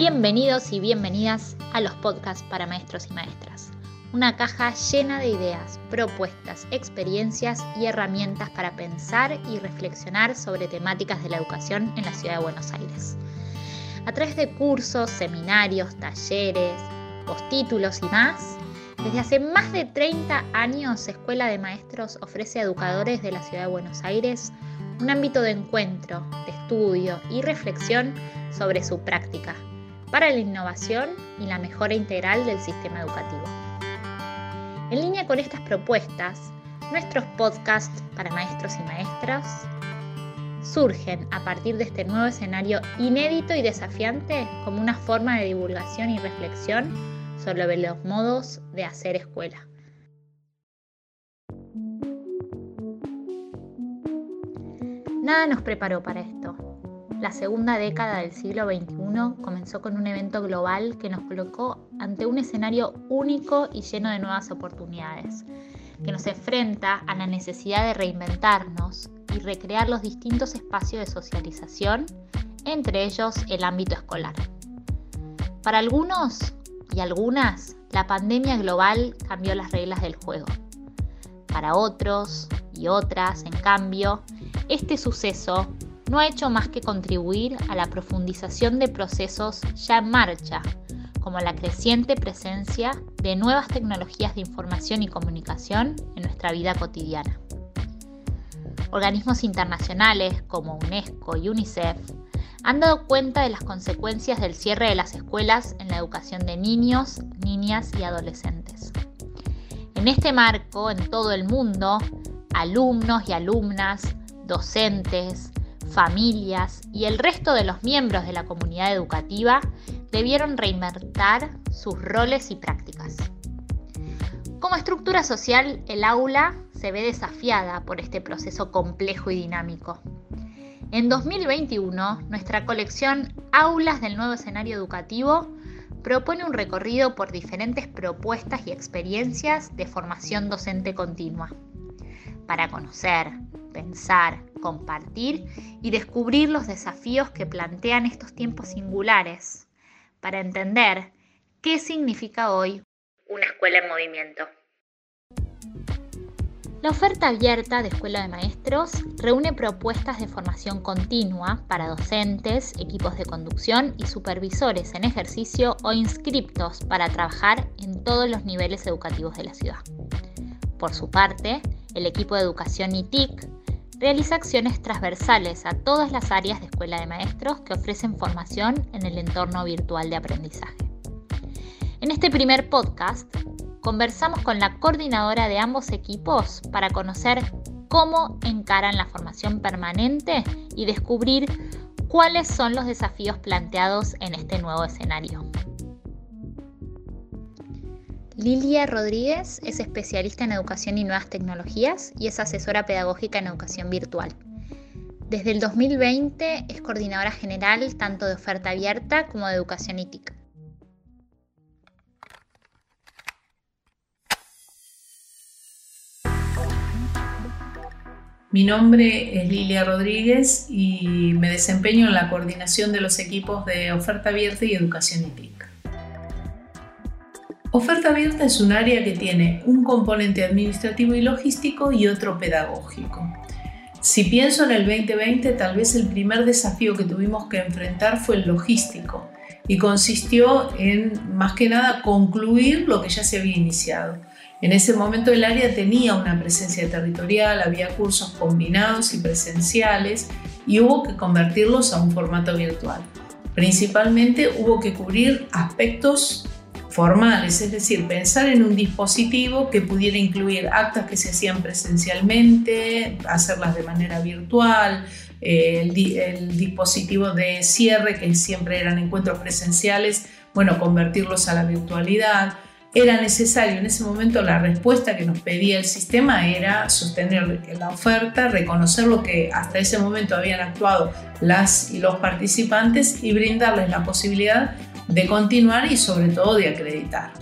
Bienvenidos y bienvenidas a los podcasts para maestros y maestras. Una caja llena de ideas, propuestas, experiencias y herramientas para pensar y reflexionar sobre temáticas de la educación en la ciudad de Buenos Aires. A través de cursos, seminarios, talleres, postítulos y más, desde hace más de 30 años Escuela de Maestros ofrece a educadores de la ciudad de Buenos Aires un ámbito de encuentro, de estudio y reflexión sobre su práctica para la innovación y la mejora integral del sistema educativo. En línea con estas propuestas, nuestros podcasts para maestros y maestras surgen a partir de este nuevo escenario inédito y desafiante como una forma de divulgación y reflexión sobre los modos de hacer escuela. Nada nos preparó para esto. La segunda década del siglo XXI comenzó con un evento global que nos colocó ante un escenario único y lleno de nuevas oportunidades, que nos enfrenta a la necesidad de reinventarnos y recrear los distintos espacios de socialización, entre ellos el ámbito escolar. Para algunos y algunas, la pandemia global cambió las reglas del juego. Para otros y otras, en cambio, este suceso no ha hecho más que contribuir a la profundización de procesos ya en marcha, como la creciente presencia de nuevas tecnologías de información y comunicación en nuestra vida cotidiana. Organismos internacionales como UNESCO y UNICEF han dado cuenta de las consecuencias del cierre de las escuelas en la educación de niños, niñas y adolescentes. En este marco, en todo el mundo, alumnos y alumnas, docentes, familias y el resto de los miembros de la comunidad educativa debieron reinventar sus roles y prácticas. Como estructura social, el aula se ve desafiada por este proceso complejo y dinámico. En 2021, nuestra colección Aulas del Nuevo Escenario Educativo propone un recorrido por diferentes propuestas y experiencias de formación docente continua, para conocer, pensar, compartir y descubrir los desafíos que plantean estos tiempos singulares, para entender qué significa hoy una escuela en movimiento. La oferta abierta de Escuela de Maestros reúne propuestas de formación continua para docentes, equipos de conducción y supervisores en ejercicio o inscriptos para trabajar en todos los niveles educativos de la ciudad. Por su parte, el equipo de educación ITIC realiza acciones transversales a todas las áreas de Escuela de Maestros que ofrecen formación en el entorno virtual de aprendizaje. En este primer podcast conversamos con la coordinadora de ambos equipos para conocer cómo encaran la formación permanente y descubrir cuáles son los desafíos planteados en este nuevo escenario. Lilia Rodríguez es especialista en educación y nuevas tecnologías y es asesora pedagógica en educación virtual. Desde el 2020 es coordinadora general tanto de oferta abierta como de educación ITIC. Mi nombre es Lilia Rodríguez y me desempeño en la coordinación de los equipos de oferta abierta y educación ITIC. Oferta abierta es un área que tiene un componente administrativo y logístico y otro pedagógico. Si pienso en el 2020, tal vez el primer desafío que tuvimos que enfrentar fue el logístico y consistió en más que nada concluir lo que ya se había iniciado. En ese momento el área tenía una presencia territorial, había cursos combinados y presenciales y hubo que convertirlos a un formato virtual. Principalmente hubo que cubrir aspectos formales, es decir, pensar en un dispositivo que pudiera incluir actas que se hacían presencialmente, hacerlas de manera virtual, eh, el, dispositivo de cierre, que siempre eran encuentros presenciales, bueno, convertirlos a la virtualidad. Era necesario en ese momento la respuesta que nos pedía el sistema era sostener la oferta, reconocer lo que hasta ese momento habían actuado las y los participantes y brindarles la posibilidad de continuar y sobre todo de acreditar.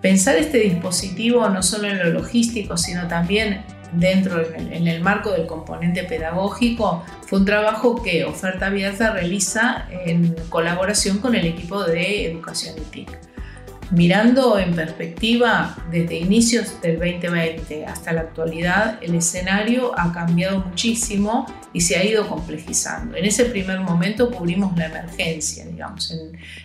Pensar este dispositivo no solo en lo logístico, sino también dentro en el, marco del componente pedagógico fue un trabajo que Oferta Abierta realiza en colaboración con el equipo de Educación y TIC. Mirando en perspectiva, desde inicios del 2020 hasta la actualidad, el escenario ha cambiado muchísimo y se ha ido complejizando. En ese primer momento cubrimos la emergencia, digamos,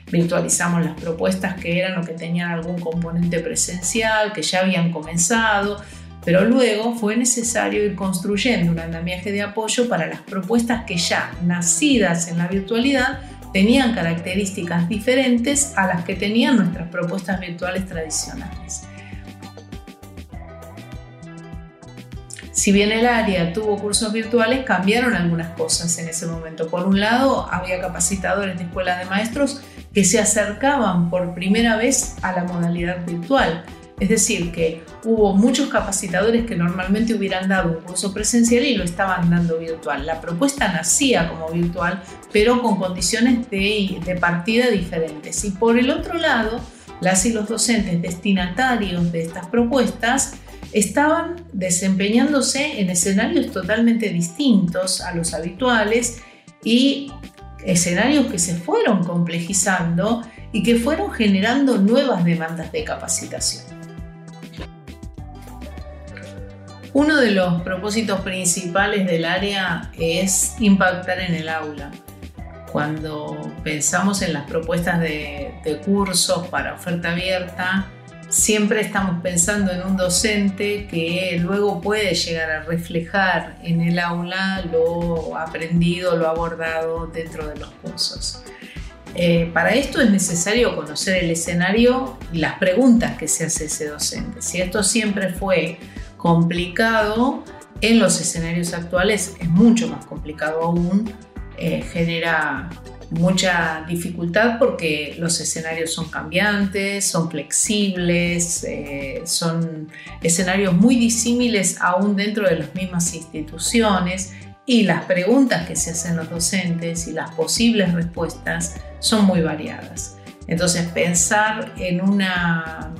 virtualizamos las propuestas que eran o que tenían algún componente presencial, que ya habían comenzado, pero luego fue necesario ir construyendo un andamiaje de apoyo para las propuestas que ya nacidas en la virtualidad tenían características diferentes a las que tenían nuestras propuestas virtuales tradicionales. Si bien el área tuvo cursos virtuales, cambiaron algunas cosas en ese momento. Por un lado, había capacitadores de escuela de maestros que se acercaban por primera vez a la modalidad virtual es decir, que hubo muchos capacitadores que normalmente hubieran dado un curso presencial y lo estaban dando virtual. La propuesta nacía como virtual, pero con condiciones de, partida diferentes. Y por el otro lado, las y los docentes destinatarios de estas propuestas estaban desempeñándose en escenarios totalmente distintos a los habituales y escenarios que se fueron complejizando y que fueron generando nuevas demandas de capacitación. Uno de los propósitos principales del área es impactar en el aula. Cuando pensamos en las propuestas de, cursos para oferta abierta, siempre estamos pensando en un docente que luego puede llegar a reflejar en el aula lo aprendido, lo abordado dentro de los cursos. Eh, para esto es necesario conocer el escenario y las preguntas que se hace ese docente. Si esto siempre fue complicado, en los escenarios actuales es mucho más complicado aún, eh, genera mucha dificultad porque los escenarios son cambiantes, son flexibles, eh, son escenarios muy disímiles aún dentro de las mismas instituciones y las preguntas que se hacen los docentes y las posibles respuestas son muy variadas. Entonces pensar en una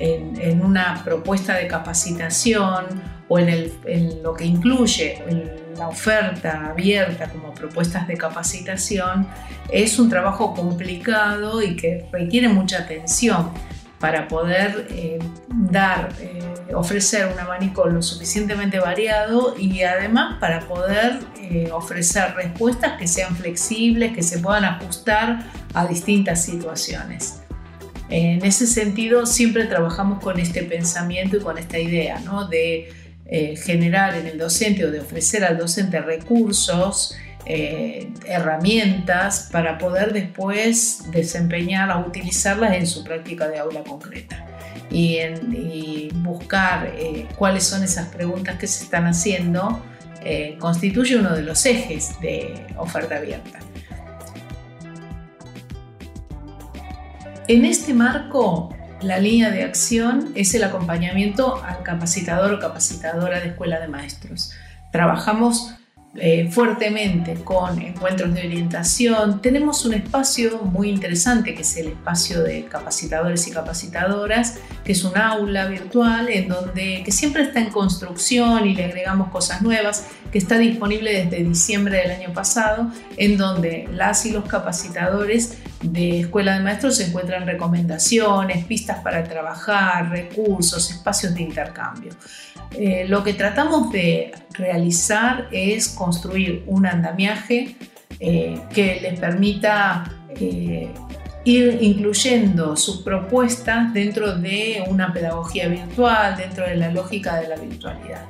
en, una propuesta de capacitación o en, lo que incluye la oferta abierta como propuestas de capacitación, es un trabajo complicado y que requiere mucha atención para poder eh, dar, eh, ofrecer un abanico lo suficientemente variado y además para poder eh, ofrecer respuestas que sean flexibles, que se puedan ajustar a distintas situaciones. En ese sentido, siempre trabajamos con este pensamiento y con esta idea de eh, generar en el docente o de ofrecer al docente recursos, eh, herramientas para poder después desempeñar o utilizarlas en su práctica de aula concreta. Y, buscar eh, cuáles son esas preguntas que se están haciendo constituye uno de los ejes de oferta abierta. En este marco, la línea de acción es el acompañamiento al capacitador o capacitadora de escuela de maestros. Trabajamos eh, fuertemente con encuentros de orientación. Tenemos un espacio muy interesante que es el espacio de capacitadores y capacitadoras, que es un aula virtual en donde que siempre está en construcción y le agregamos cosas nuevas, que está disponible desde diciembre del año pasado, en donde las y los capacitadores de Escuela de Maestros se encuentran recomendaciones, pistas para trabajar, recursos, espacios de intercambio. Eh, lo que tratamos de realizar es construir un andamiaje eh, que les permita eh, ir incluyendo sus propuestas dentro de una pedagogía virtual, dentro de la lógica de la virtualidad.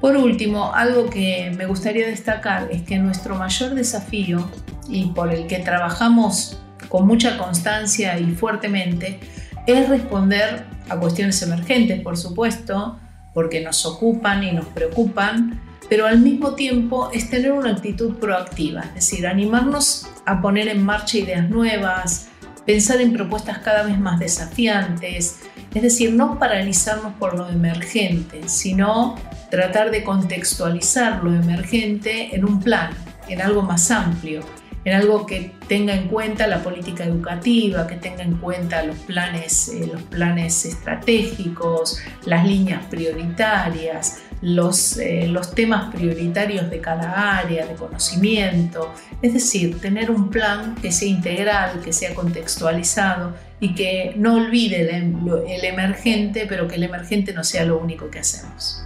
Por último, algo que me gustaría destacar es que nuestro mayor desafío y por el que trabajamos con mucha constancia y fuertemente es responder a cuestiones emergentes, por supuesto, porque nos ocupan y nos preocupan, pero al mismo tiempo es tener una actitud proactiva, es decir, animarnos a poner en marcha ideas nuevas, pensar en propuestas cada vez más desafiantes, es decir, no paralizarnos por lo emergente, sino tratar de contextualizar lo emergente en un plan, en algo más amplio, en algo que tenga en cuenta la política educativa, que tenga en cuenta los planes, eh, los planes estratégicos, las líneas prioritarias, los, eh, los temas prioritarios de cada área de conocimiento, es decir, tener un plan que sea integral, que sea contextualizado y que no olvide el, el emergente, pero que el emergente no sea lo único que hacemos.